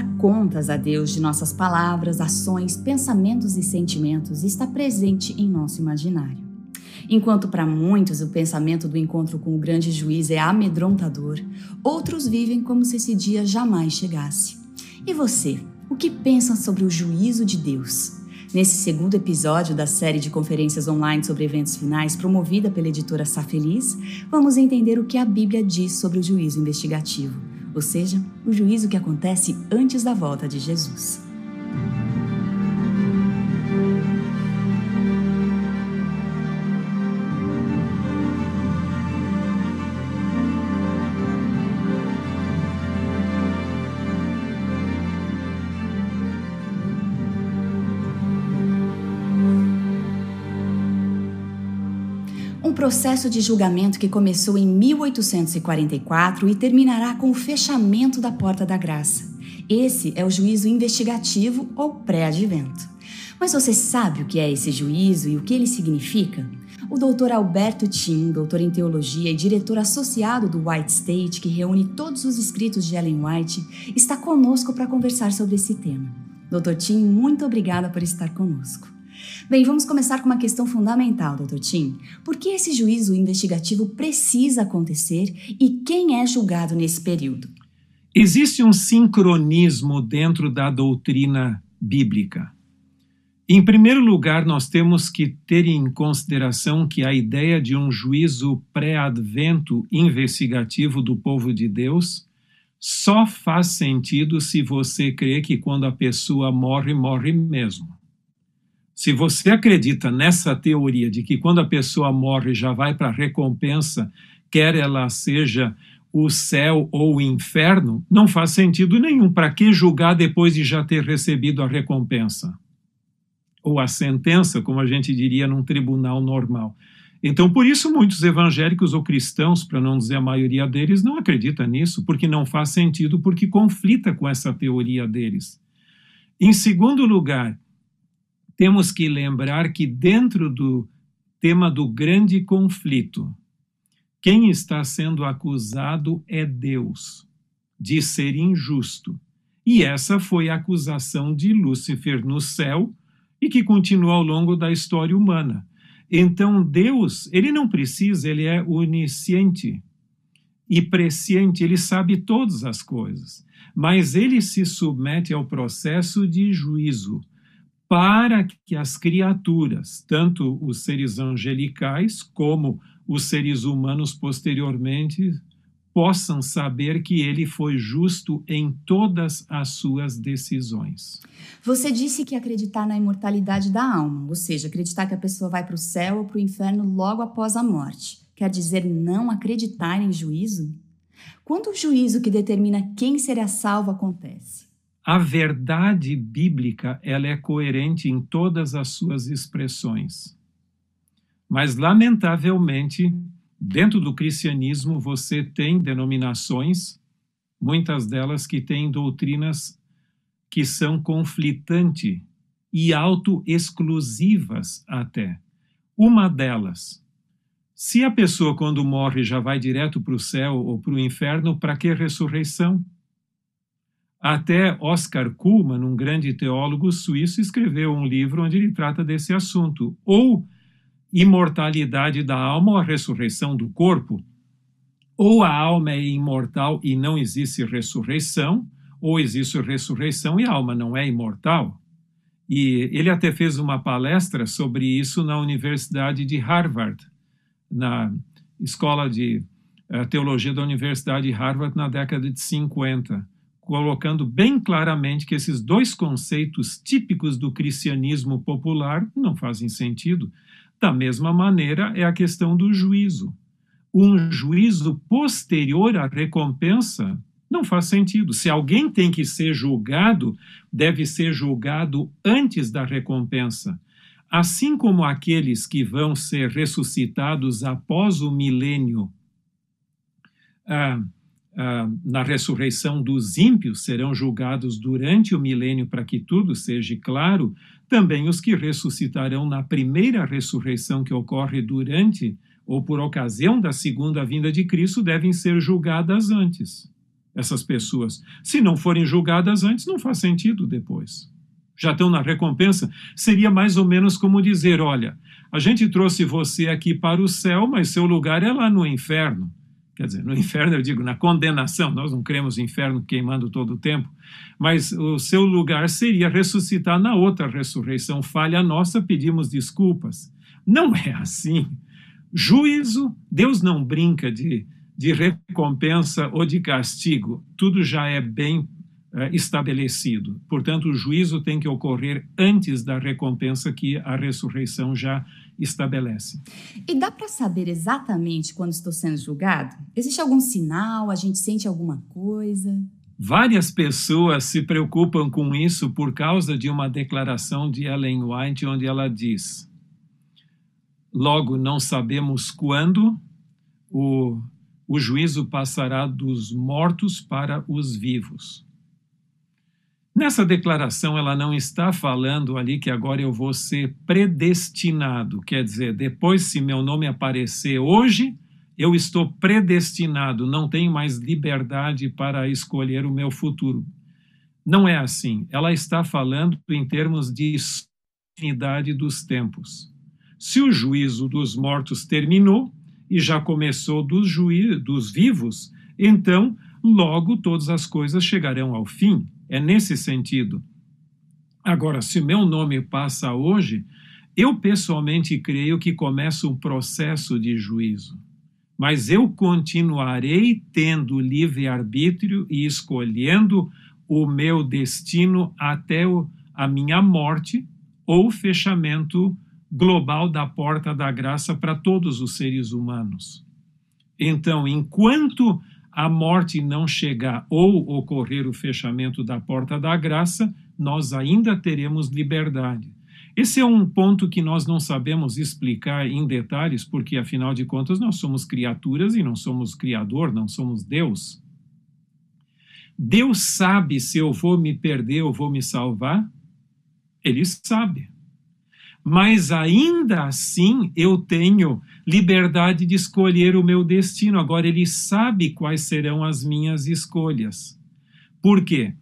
prestar contas a Deus de nossas palavras, ações, pensamentos e sentimentos está presente em nosso imaginário. Enquanto para muitos o pensamento do encontro com o grande juiz é amedrontador, outros vivem como se esse dia jamais chegasse. E você, o que pensa sobre o juízo de Deus? Nesse segundo episódio da série de conferências online sobre eventos finais promovida pela editora Safeliz, vamos entender o que a Bíblia diz sobre o juízo investigativo ou seja, o juízo que acontece antes da volta de Jesus. Processo de julgamento que começou em 1844 e terminará com o fechamento da Porta da Graça. Esse é o juízo investigativo ou pré-advento. Mas você sabe o que é esse juízo e o que ele significa? O Dr. Alberto Tim, doutor em teologia e diretor associado do White State, que reúne todos os escritos de Ellen White, está conosco para conversar sobre esse tema. Dr. Tim, muito obrigada por estar conosco. Bem, vamos começar com uma questão fundamental, Dr. Tim. Por que esse juízo investigativo precisa acontecer e quem é julgado nesse período? Existe um sincronismo dentro da doutrina bíblica. Em primeiro lugar, nós temos que ter em consideração que a ideia de um juízo pré-advento investigativo do povo de Deus só faz sentido se você crê que quando a pessoa morre, morre mesmo. Se você acredita nessa teoria de que quando a pessoa morre já vai para a recompensa, quer ela seja o céu ou o inferno, não faz sentido nenhum. Para que julgar depois de já ter recebido a recompensa? Ou a sentença, como a gente diria num tribunal normal. Então, por isso, muitos evangélicos ou cristãos, para não dizer a maioria deles, não acreditam nisso, porque não faz sentido, porque conflita com essa teoria deles. Em segundo lugar, temos que lembrar que, dentro do tema do grande conflito, quem está sendo acusado é Deus de ser injusto. E essa foi a acusação de Lúcifer no céu e que continua ao longo da história humana. Então, Deus, ele não precisa, ele é onisciente e presciente, ele sabe todas as coisas, mas ele se submete ao processo de juízo para que as criaturas, tanto os seres angelicais como os seres humanos posteriormente, possam saber que ele foi justo em todas as suas decisões. Você disse que acreditar na imortalidade da alma, ou seja, acreditar que a pessoa vai para o céu ou para o inferno logo após a morte, quer dizer não acreditar em juízo? Quando o juízo que determina quem será salvo acontece? A verdade bíblica ela é coerente em todas as suas expressões. Mas, lamentavelmente, dentro do cristianismo você tem denominações, muitas delas que têm doutrinas que são conflitantes e auto-exclusivas até. Uma delas, se a pessoa quando morre já vai direto para o céu ou para o inferno, para que ressurreição? Até Oscar Kuhlmann, um grande teólogo suíço, escreveu um livro onde ele trata desse assunto. Ou imortalidade da alma ou a ressurreição do corpo. Ou a alma é imortal e não existe ressurreição, ou existe ressurreição e a alma não é imortal. E ele até fez uma palestra sobre isso na Universidade de Harvard, na Escola de eh, Teologia da Universidade de Harvard, na década de 50 colocando bem claramente que esses dois conceitos típicos do cristianismo popular não fazem sentido. Da mesma maneira, é a questão do juízo. Um juízo posterior à recompensa não faz sentido. Se alguém tem que ser julgado, deve ser julgado antes da recompensa. Assim como aqueles que vão ser ressuscitados após o milênio. Ah, na ressurreição dos ímpios serão julgados durante o milênio para que tudo seja claro, também os que ressuscitarão na primeira ressurreição que ocorre durante ou por ocasião da segunda vinda de Cristo devem ser julgadas antes. essas pessoas. Se não forem julgadas antes, não faz sentido depois. Já estão na recompensa. Seria mais ou menos como dizer: olha, a gente trouxe você aqui para o céu, mas seu lugar é lá no inferno. Quer dizer, no inferno eu digo na condenação, nós não cremos no inferno queimando todo o tempo, mas o seu lugar seria ressuscitar na outra ressurreição. Falha nossa, pedimos desculpas. Não é assim. Juízo, Deus não brinca de, de recompensa ou de castigo, tudo já é bem estabelecido. Portanto, o juízo tem que ocorrer antes da recompensa que a ressurreição já estabelece. E dá para saber exatamente quando estou sendo julgado? Existe algum sinal? A gente sente alguma coisa? Várias pessoas se preocupam com isso por causa de uma declaração de Ellen White, onde ela diz: Logo, não sabemos quando o, o juízo passará dos mortos para os vivos. Nessa declaração, ela não está falando ali que agora eu vou ser predestinado, quer dizer, depois, se meu nome aparecer hoje, eu estou predestinado, não tenho mais liberdade para escolher o meu futuro. Não é assim. Ela está falando em termos de unidade dos tempos. Se o juízo dos mortos terminou e já começou dos, juí dos vivos, então logo todas as coisas chegarão ao fim. É nesse sentido. Agora, se meu nome passa hoje, eu pessoalmente creio que começa um processo de juízo. Mas eu continuarei tendo livre-arbítrio e escolhendo o meu destino até a minha morte ou fechamento global da porta da graça para todos os seres humanos. Então, enquanto a morte não chegar ou ocorrer o fechamento da porta da graça, nós ainda teremos liberdade. Esse é um ponto que nós não sabemos explicar em detalhes, porque afinal de contas nós somos criaturas e não somos Criador, não somos Deus. Deus sabe se eu vou me perder ou vou me salvar? Ele sabe mas ainda assim eu tenho liberdade de escolher o meu destino. Agora, ele sabe quais serão as minhas escolhas. Por quê?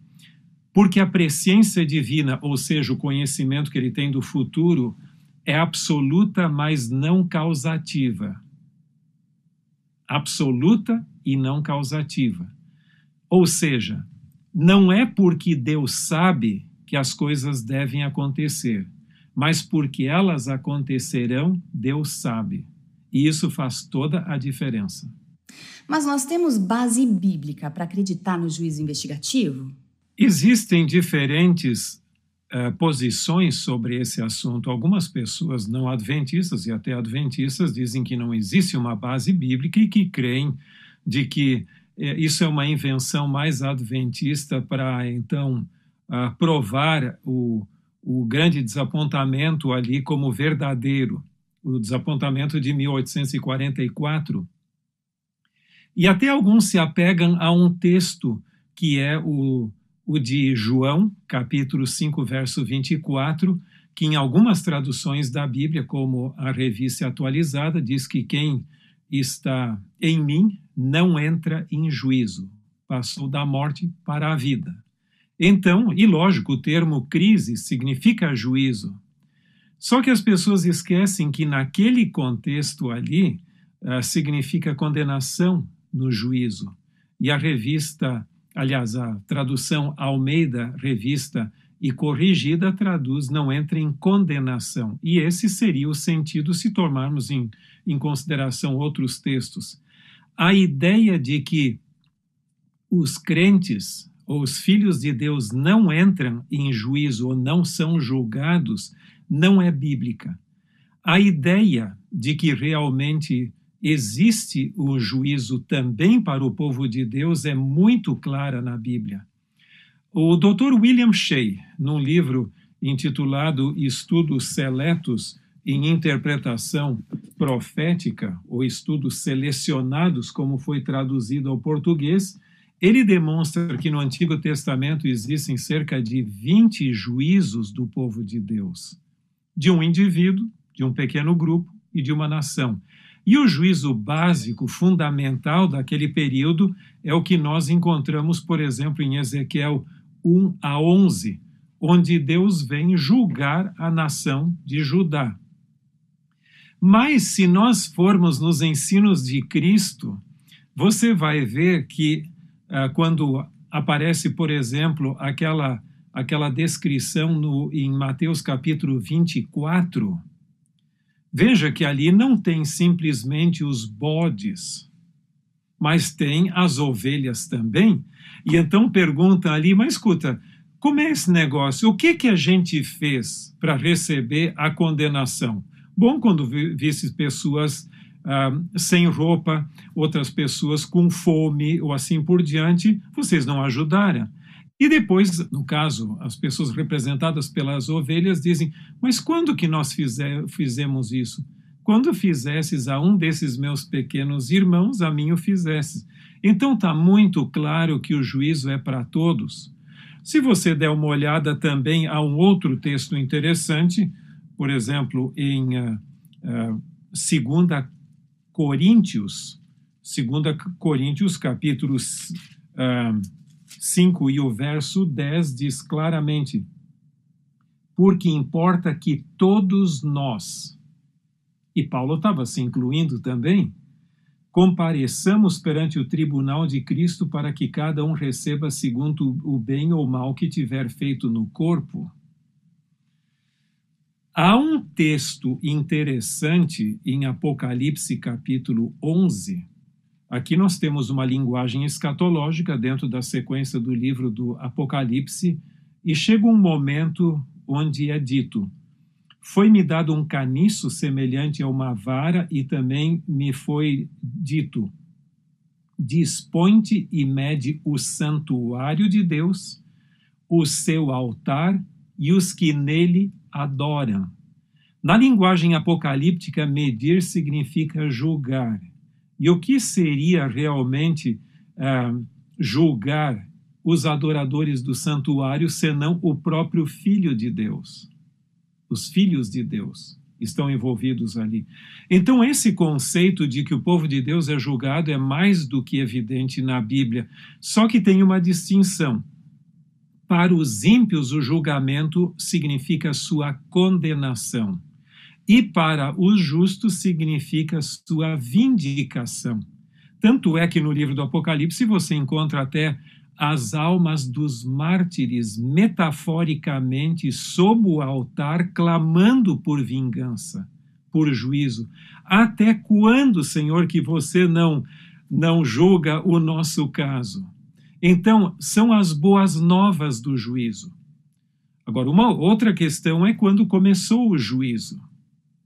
Porque a presciência divina, ou seja, o conhecimento que ele tem do futuro, é absoluta, mas não causativa. Absoluta e não causativa. Ou seja, não é porque Deus sabe que as coisas devem acontecer mas porque elas acontecerão, Deus sabe. E isso faz toda a diferença. Mas nós temos base bíblica para acreditar no juízo investigativo? Existem diferentes uh, posições sobre esse assunto. Algumas pessoas não adventistas e até adventistas dizem que não existe uma base bíblica e que creem de que uh, isso é uma invenção mais adventista para então uh, provar o, o grande desapontamento ali como verdadeiro, o desapontamento de 1844. E até alguns se apegam a um texto que é o, o de João, capítulo 5, verso 24, que em algumas traduções da Bíblia, como a revista atualizada, diz que quem está em mim não entra em juízo, passou da morte para a vida. Então, e lógico, o termo crise significa juízo. Só que as pessoas esquecem que naquele contexto ali uh, significa condenação no juízo. E a revista, aliás, a tradução Almeida, revista e corrigida, traduz não entra em condenação. E esse seria o sentido se tomarmos em, em consideração outros textos. A ideia de que os crentes os filhos de Deus não entram em juízo ou não são julgados, não é bíblica. A ideia de que realmente existe o juízo também para o povo de Deus é muito clara na Bíblia. O Dr. William Shea, num livro intitulado Estudos Seletos em Interpretação Profética, ou Estudos Selecionados, como foi traduzido ao português, ele demonstra que no Antigo Testamento existem cerca de 20 juízos do povo de Deus, de um indivíduo, de um pequeno grupo e de uma nação. E o juízo básico, fundamental daquele período, é o que nós encontramos, por exemplo, em Ezequiel 1 a 11, onde Deus vem julgar a nação de Judá. Mas se nós formos nos ensinos de Cristo, você vai ver que quando aparece, por exemplo, aquela, aquela descrição no, em Mateus capítulo 24, Veja que ali não tem simplesmente os bodes, mas tem as ovelhas também. E então pergunta ali, mas escuta, como é esse negócio? O que, que a gente fez para receber a condenação? Bom, quando visse pessoas ah, sem roupa, outras pessoas com fome ou assim por diante, vocês não ajudaram. E depois, no caso, as pessoas representadas pelas ovelhas dizem: Mas quando que nós fizer, fizemos isso? Quando fizesses a um desses meus pequenos irmãos, a mim o fizesses. Então está muito claro que o juízo é para todos. Se você der uma olhada também a um outro texto interessante, por exemplo, em uh, uh, 2 Coríntios, 2 Coríntios, capítulos. Uh, 5 e o verso 10 diz claramente: Porque importa que todos nós, e Paulo estava se incluindo também, compareçamos perante o tribunal de Cristo para que cada um receba segundo o bem ou mal que tiver feito no corpo. Há um texto interessante em Apocalipse capítulo 11, Aqui nós temos uma linguagem escatológica dentro da sequência do livro do Apocalipse, e chega um momento onde é dito: Foi-me dado um caniço semelhante a uma vara, e também me foi dito: Dispõe-te e mede o santuário de Deus, o seu altar e os que nele adoram. Na linguagem apocalíptica, medir significa julgar. E o que seria realmente uh, julgar os adoradores do santuário senão o próprio Filho de Deus? Os filhos de Deus estão envolvidos ali. Então, esse conceito de que o povo de Deus é julgado é mais do que evidente na Bíblia, só que tem uma distinção. Para os ímpios, o julgamento significa sua condenação e para os justos significa sua vindicação. Tanto é que no livro do Apocalipse você encontra até as almas dos mártires metaforicamente sob o altar clamando por vingança, por juízo. Até quando, Senhor, que você não não julga o nosso caso? Então, são as boas novas do juízo. Agora, uma outra questão é quando começou o juízo.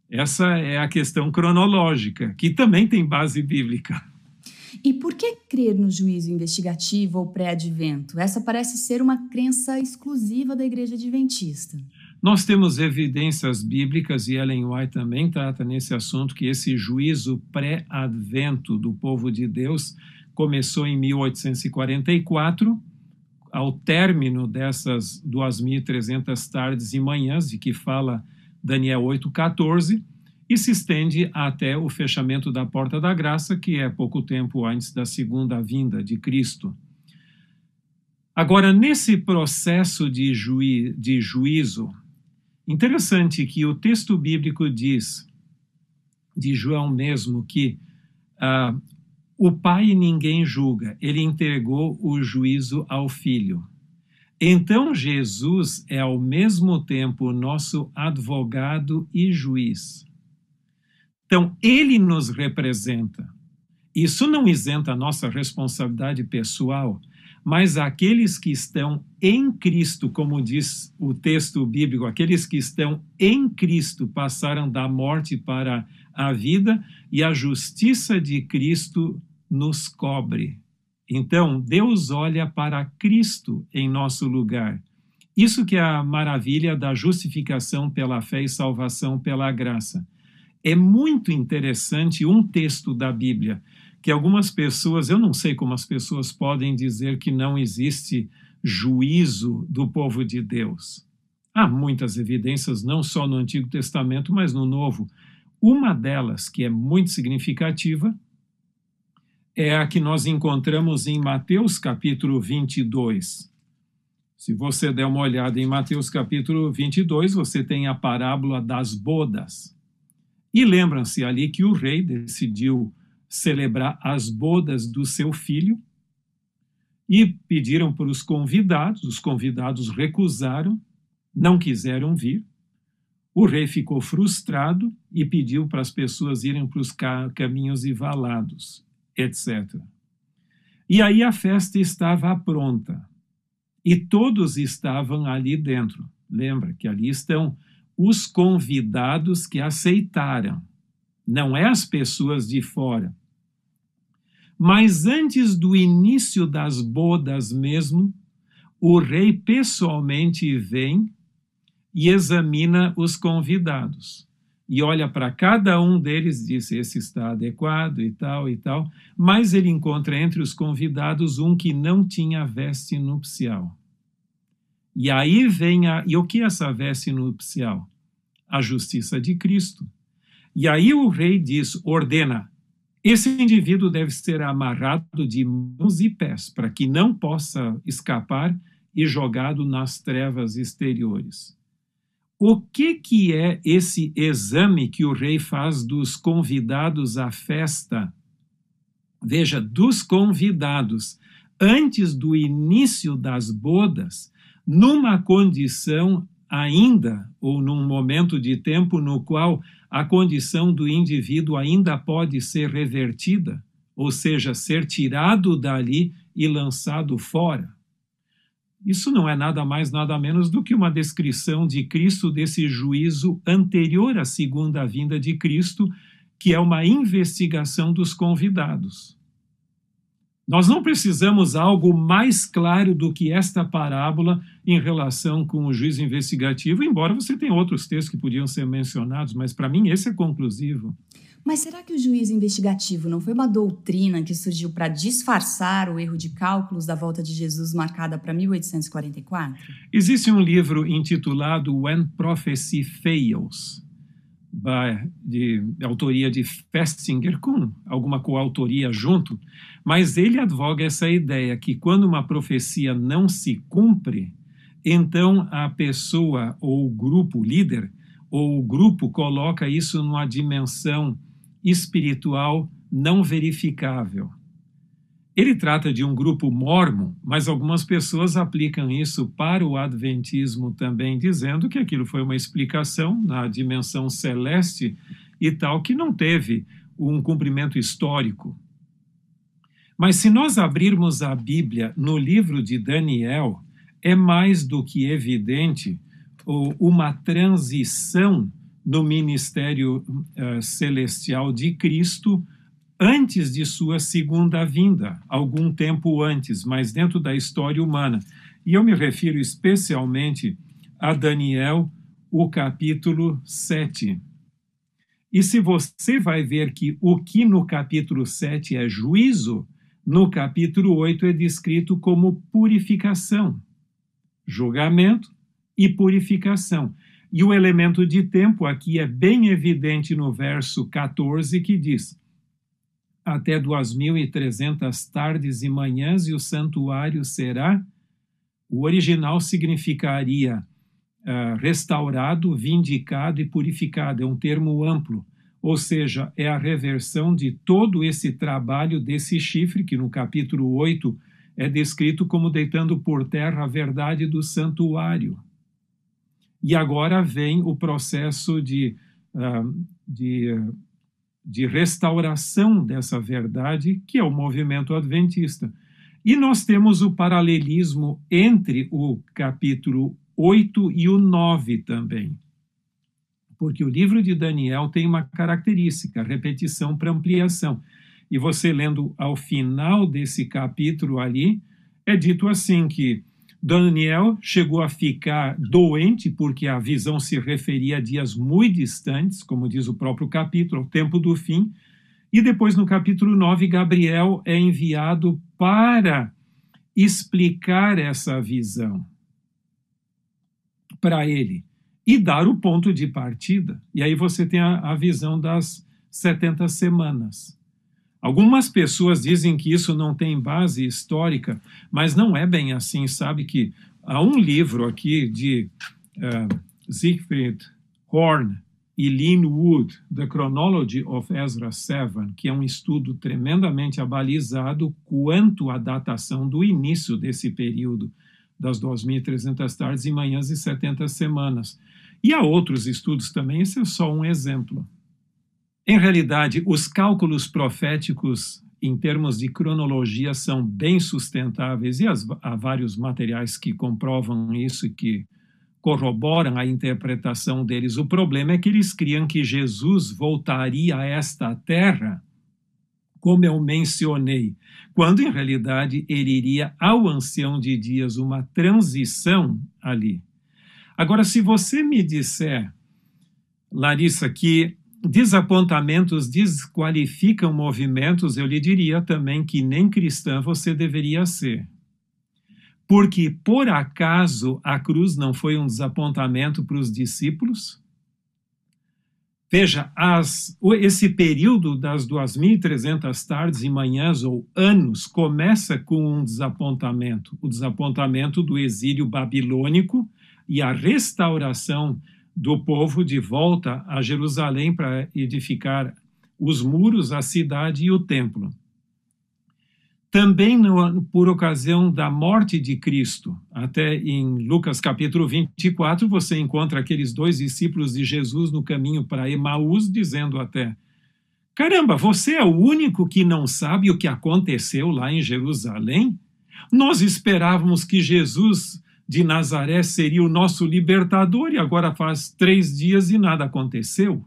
Essa é a questão cronológica, que também tem base bíblica. E por que crer no juízo investigativo ou pré-advento? Essa parece ser uma crença exclusiva da Igreja Adventista. Nós temos evidências bíblicas, e Ellen White também trata nesse assunto, que esse juízo pré-advento do povo de Deus começou em 1844, ao término dessas 2.300 tardes e manhãs de que fala Daniel 8,14, e se estende até o fechamento da porta da graça, que é pouco tempo antes da segunda vinda de Cristo. Agora, nesse processo de, juí de juízo, interessante que o texto bíblico diz, de João mesmo, que uh, o pai ninguém julga, ele entregou o juízo ao filho. Então Jesus é ao mesmo tempo nosso advogado e juiz. Então ele nos representa. Isso não isenta a nossa responsabilidade pessoal, mas aqueles que estão em Cristo, como diz o texto bíblico, aqueles que estão em Cristo passaram da morte para a vida e a justiça de Cristo nos cobre. Então, Deus olha para Cristo em nosso lugar. Isso que é a maravilha da justificação pela fé e salvação pela graça. É muito interessante um texto da Bíblia que algumas pessoas, eu não sei como as pessoas podem dizer que não existe juízo do povo de Deus. Há muitas evidências, não só no Antigo Testamento, mas no Novo. Uma delas, que é muito significativa, é a que nós encontramos em Mateus capítulo 22. Se você der uma olhada em Mateus capítulo 22, você tem a parábola das bodas. E lembram-se ali que o rei decidiu celebrar as bodas do seu filho e pediram para os convidados, os convidados recusaram, não quiseram vir. O rei ficou frustrado e pediu para as pessoas irem para os caminhos e valados, etc. E aí a festa estava pronta e todos estavam ali dentro. Lembra que ali estão os convidados que aceitaram, não é as pessoas de fora. Mas antes do início das bodas mesmo, o rei pessoalmente vem e examina os convidados. E olha para cada um deles diz: esse está adequado e tal e tal. Mas ele encontra entre os convidados um que não tinha veste nupcial. E aí vem a. E o que é essa veste nupcial? A justiça de Cristo. E aí o rei diz: ordena, esse indivíduo deve ser amarrado de mãos e pés, para que não possa escapar e jogado nas trevas exteriores. O que, que é esse exame que o rei faz dos convidados à festa? Veja, dos convidados, antes do início das bodas, numa condição ainda, ou num momento de tempo no qual a condição do indivíduo ainda pode ser revertida, ou seja, ser tirado dali e lançado fora. Isso não é nada mais, nada menos do que uma descrição de Cristo desse juízo anterior à segunda vinda de Cristo, que é uma investigação dos convidados. Nós não precisamos algo mais claro do que esta parábola em relação com o juízo investigativo, embora você tenha outros textos que podiam ser mencionados, mas para mim esse é conclusivo. Mas será que o juízo investigativo não foi uma doutrina que surgiu para disfarçar o erro de cálculos da volta de Jesus marcada para 1844? Existe um livro intitulado When Prophecy Fails, de, de autoria de Festinger, com alguma coautoria junto, mas ele advoga essa ideia que quando uma profecia não se cumpre, então a pessoa ou o grupo líder ou o grupo coloca isso numa dimensão espiritual não verificável. Ele trata de um grupo mormon, mas algumas pessoas aplicam isso para o adventismo também, dizendo que aquilo foi uma explicação na dimensão celeste e tal, que não teve um cumprimento histórico. Mas se nós abrirmos a Bíblia no livro de Daniel, é mais do que evidente uma transição no ministério uh, celestial de Cristo antes de sua segunda vinda, algum tempo antes, mas dentro da história humana. E eu me refiro especialmente a Daniel, o capítulo 7. E se você vai ver que o que no capítulo 7 é juízo, no capítulo 8 é descrito como purificação, julgamento e purificação. E o elemento de tempo aqui é bem evidente no verso 14, que diz: até duas mil e trezentas tardes e manhãs, e o santuário será. O original significaria uh, restaurado, vindicado e purificado, é um termo amplo, ou seja, é a reversão de todo esse trabalho desse chifre, que no capítulo 8 é descrito como deitando por terra a verdade do santuário. E agora vem o processo de, uh, de de restauração dessa verdade, que é o movimento adventista. E nós temos o paralelismo entre o capítulo 8 e o 9 também. Porque o livro de Daniel tem uma característica, repetição para ampliação. E você lendo ao final desse capítulo ali, é dito assim que Daniel chegou a ficar doente, porque a visão se referia a dias muito distantes, como diz o próprio capítulo, ao tempo do fim. E depois, no capítulo 9, Gabriel é enviado para explicar essa visão para ele. e dar o ponto de partida. E aí você tem a, a visão das 70 semanas. Algumas pessoas dizem que isso não tem base histórica, mas não é bem assim, sabe que há um livro aqui de uh, Siegfried Horn e Lynn Wood, The Chronology of Ezra 7, que é um estudo tremendamente abalizado quanto à datação do início desse período das 2.300 tardes e manhãs e 70 semanas. E há outros estudos também, esse é só um exemplo. Em realidade, os cálculos proféticos em termos de cronologia são bem sustentáveis e há vários materiais que comprovam isso e que corroboram a interpretação deles. O problema é que eles criam que Jesus voltaria a esta terra, como eu mencionei, quando em realidade ele iria ao ancião de dias, uma transição ali. Agora, se você me disser, Larissa, que desapontamentos desqualificam movimentos, eu lhe diria também que nem cristã você deveria ser. Porque, por acaso, a cruz não foi um desapontamento para os discípulos? Veja, as, esse período das 2.300 tardes e manhãs ou anos começa com um desapontamento, o desapontamento do exílio babilônico e a restauração do povo de volta a Jerusalém para edificar os muros, a cidade e o templo. Também no, por ocasião da morte de Cristo, até em Lucas capítulo 24, você encontra aqueles dois discípulos de Jesus no caminho para Emaús, dizendo até: Caramba, você é o único que não sabe o que aconteceu lá em Jerusalém? Nós esperávamos que Jesus de Nazaré seria o nosso libertador e agora faz três dias e nada aconteceu.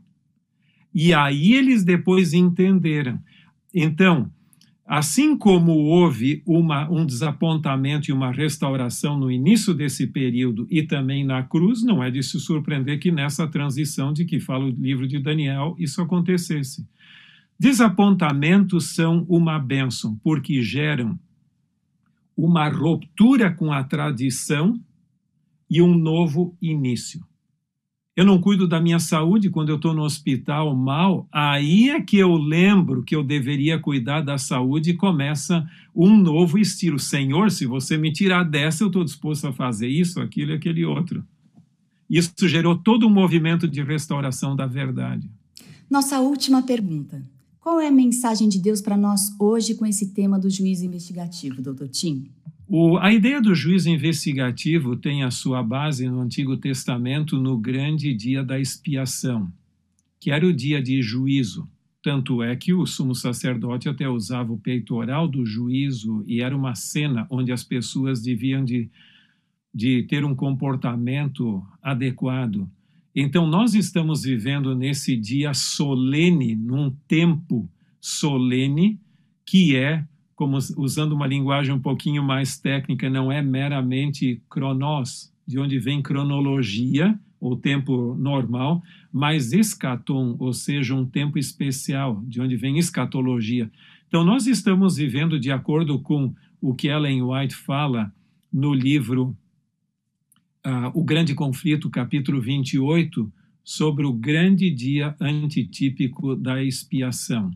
E aí eles depois entenderam. Então, assim como houve uma, um desapontamento e uma restauração no início desse período e também na cruz, não é de se surpreender que nessa transição de que fala o livro de Daniel isso acontecesse. Desapontamentos são uma bênção, porque geram uma ruptura com a tradição e um novo início. Eu não cuido da minha saúde quando eu estou no hospital mal, aí é que eu lembro que eu deveria cuidar da saúde e começa um novo estilo. Senhor, se você me tirar dessa, eu estou disposto a fazer isso, aquilo e aquele outro. Isso gerou todo um movimento de restauração da verdade. Nossa última pergunta. Qual é a mensagem de Deus para nós hoje com esse tema do juízo investigativo, doutor Tim? O, a ideia do juízo investigativo tem a sua base no Antigo Testamento no grande dia da expiação, que era o dia de juízo. Tanto é que o sumo sacerdote até usava o peitoral do juízo e era uma cena onde as pessoas deviam de, de ter um comportamento adequado. Então, nós estamos vivendo nesse dia solene, num tempo solene, que é, como usando uma linguagem um pouquinho mais técnica, não é meramente cronos, de onde vem cronologia, ou tempo normal, mas escatom, ou seja, um tempo especial, de onde vem escatologia. Então, nós estamos vivendo de acordo com o que Ellen White fala no livro uh, o grande conflito, capítulo 28, sobre o grande dia antitípico da expiação.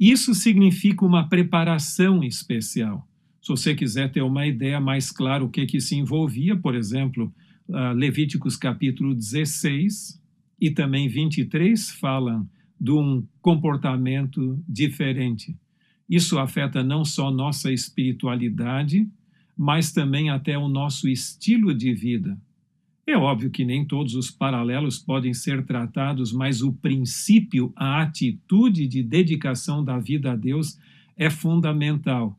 Isso significa uma preparação especial. Se você quiser ter uma ideia mais clara o que, que se envolvia, por exemplo, uh, Levíticos capítulo 16 e também 23 falam de um comportamento diferente. Isso afeta não só nossa espiritualidade, mas também até o nosso estilo de vida. É óbvio que nem todos os paralelos podem ser tratados, mas o princípio, a atitude de dedicação da vida a Deus é fundamental.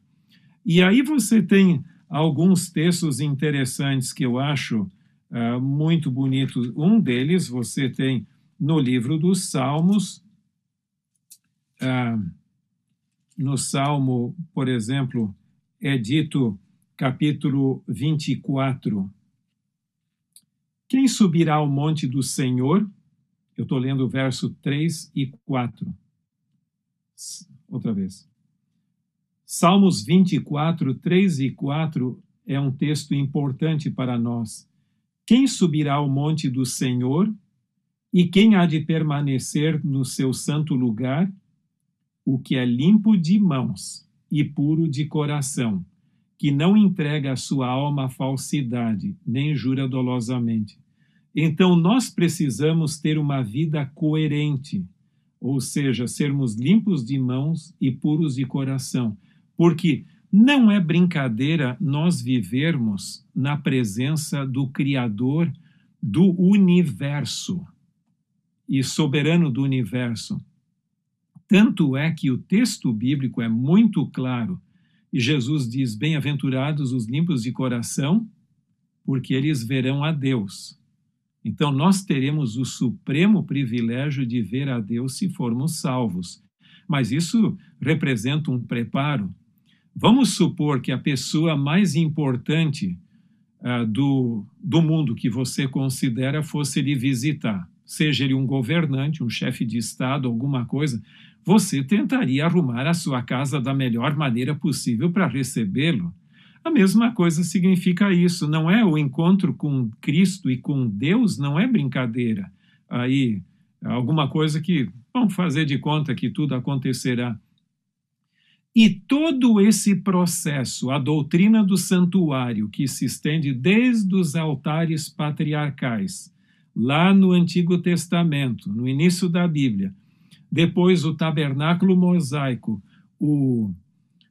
E aí você tem alguns textos interessantes que eu acho uh, muito bonitos. Um deles você tem no livro dos Salmos, uh, no Salmo, por exemplo, é dito capítulo 24. Quem subirá ao monte do Senhor? Eu estou lendo o verso 3 e 4. Outra vez. Salmos 24, 3 e 4 é um texto importante para nós. Quem subirá ao monte do Senhor? E quem há de permanecer no seu santo lugar? O que é limpo de mãos e puro de coração, que não entrega a sua alma à falsidade, nem jura dolosamente. Então, nós precisamos ter uma vida coerente, ou seja, sermos limpos de mãos e puros de coração, porque não é brincadeira nós vivermos na presença do Criador do universo e soberano do universo. Tanto é que o texto bíblico é muito claro e Jesus diz: Bem-aventurados os limpos de coração, porque eles verão a Deus. Então, nós teremos o supremo privilégio de ver a Deus se formos salvos. Mas isso representa um preparo Vamos supor que a pessoa mais importante uh, do, do mundo que você considera fosse lhe visitar, seja ele um governante, um chefe de Estado, alguma coisa, você tentaria arrumar a sua casa da melhor maneira possível para recebê-lo. A mesma coisa significa isso, não é o encontro com Cristo e com Deus, não é brincadeira. Aí, alguma coisa que vamos fazer de conta que tudo acontecerá. E todo esse processo, a doutrina do santuário, que se estende desde os altares patriarcais, lá no Antigo Testamento, no início da Bíblia, depois o tabernáculo mosaico, o,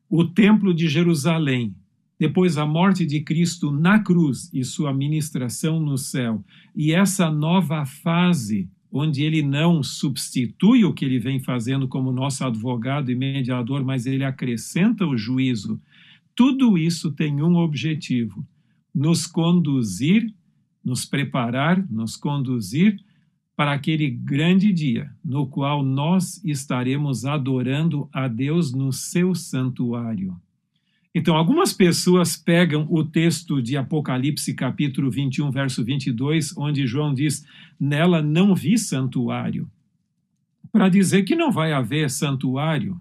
o templo de Jerusalém, depois a morte de Cristo na cruz e sua ministração no céu, e essa nova fase onde ele não substitui o que ele vem fazendo como nosso advogado e mediador, mas ele acrescenta o juízo. Tudo isso tem um objetivo: nos conduzir, nos preparar, nos conduzir para aquele grande dia no qual nós estaremos adorando a Deus no seu santuário. Então, algumas pessoas pegam o texto de Apocalipse, capítulo 21, verso 22, onde João diz: Nela não vi santuário, para dizer que não vai haver santuário.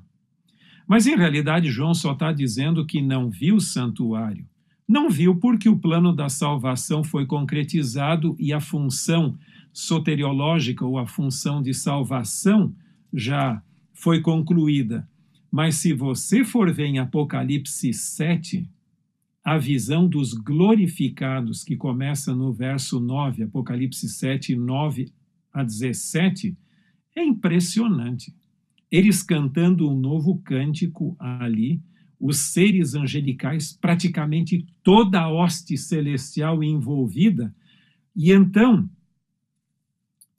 Mas, em realidade, João só está dizendo que não viu santuário. Não viu porque o plano da salvação foi concretizado e a função soteriológica ou a função de salvação já foi concluída. Mas se você for ver em Apocalipse 7, a visão dos glorificados, que começa no verso 9, Apocalipse 7, 9 a 17, é impressionante. Eles cantando um novo cântico ali, os seres angelicais, praticamente toda a hoste celestial envolvida, e então,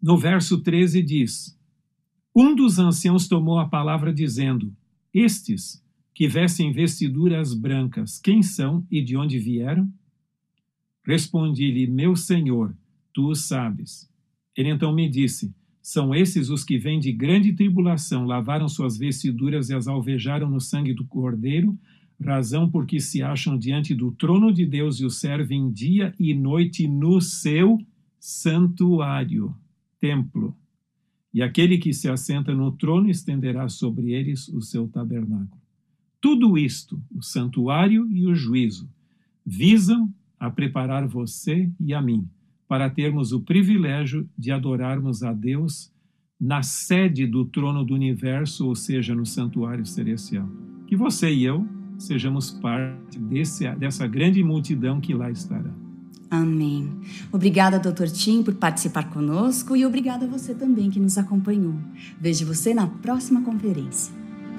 no verso 13 diz: Um dos anciãos tomou a palavra dizendo: estes que vestem vestiduras brancas, quem são e de onde vieram? Respondi-lhe, meu senhor, tu o sabes. Ele então me disse: São esses os que vêm de grande tribulação, lavaram suas vestiduras e as alvejaram no sangue do cordeiro, razão porque se acham diante do trono de Deus e o servem dia e noite no seu santuário, templo e aquele que se assenta no trono estenderá sobre eles o seu tabernáculo. Tudo isto, o santuário e o juízo, visam a preparar você e a mim para termos o privilégio de adorarmos a Deus na sede do trono do universo, ou seja, no santuário celestial. Que você e eu sejamos parte desse, dessa grande multidão que lá estará. Amém. Obrigada, Dr. Tim, por participar conosco e obrigada a você também que nos acompanhou. Vejo você na próxima conferência.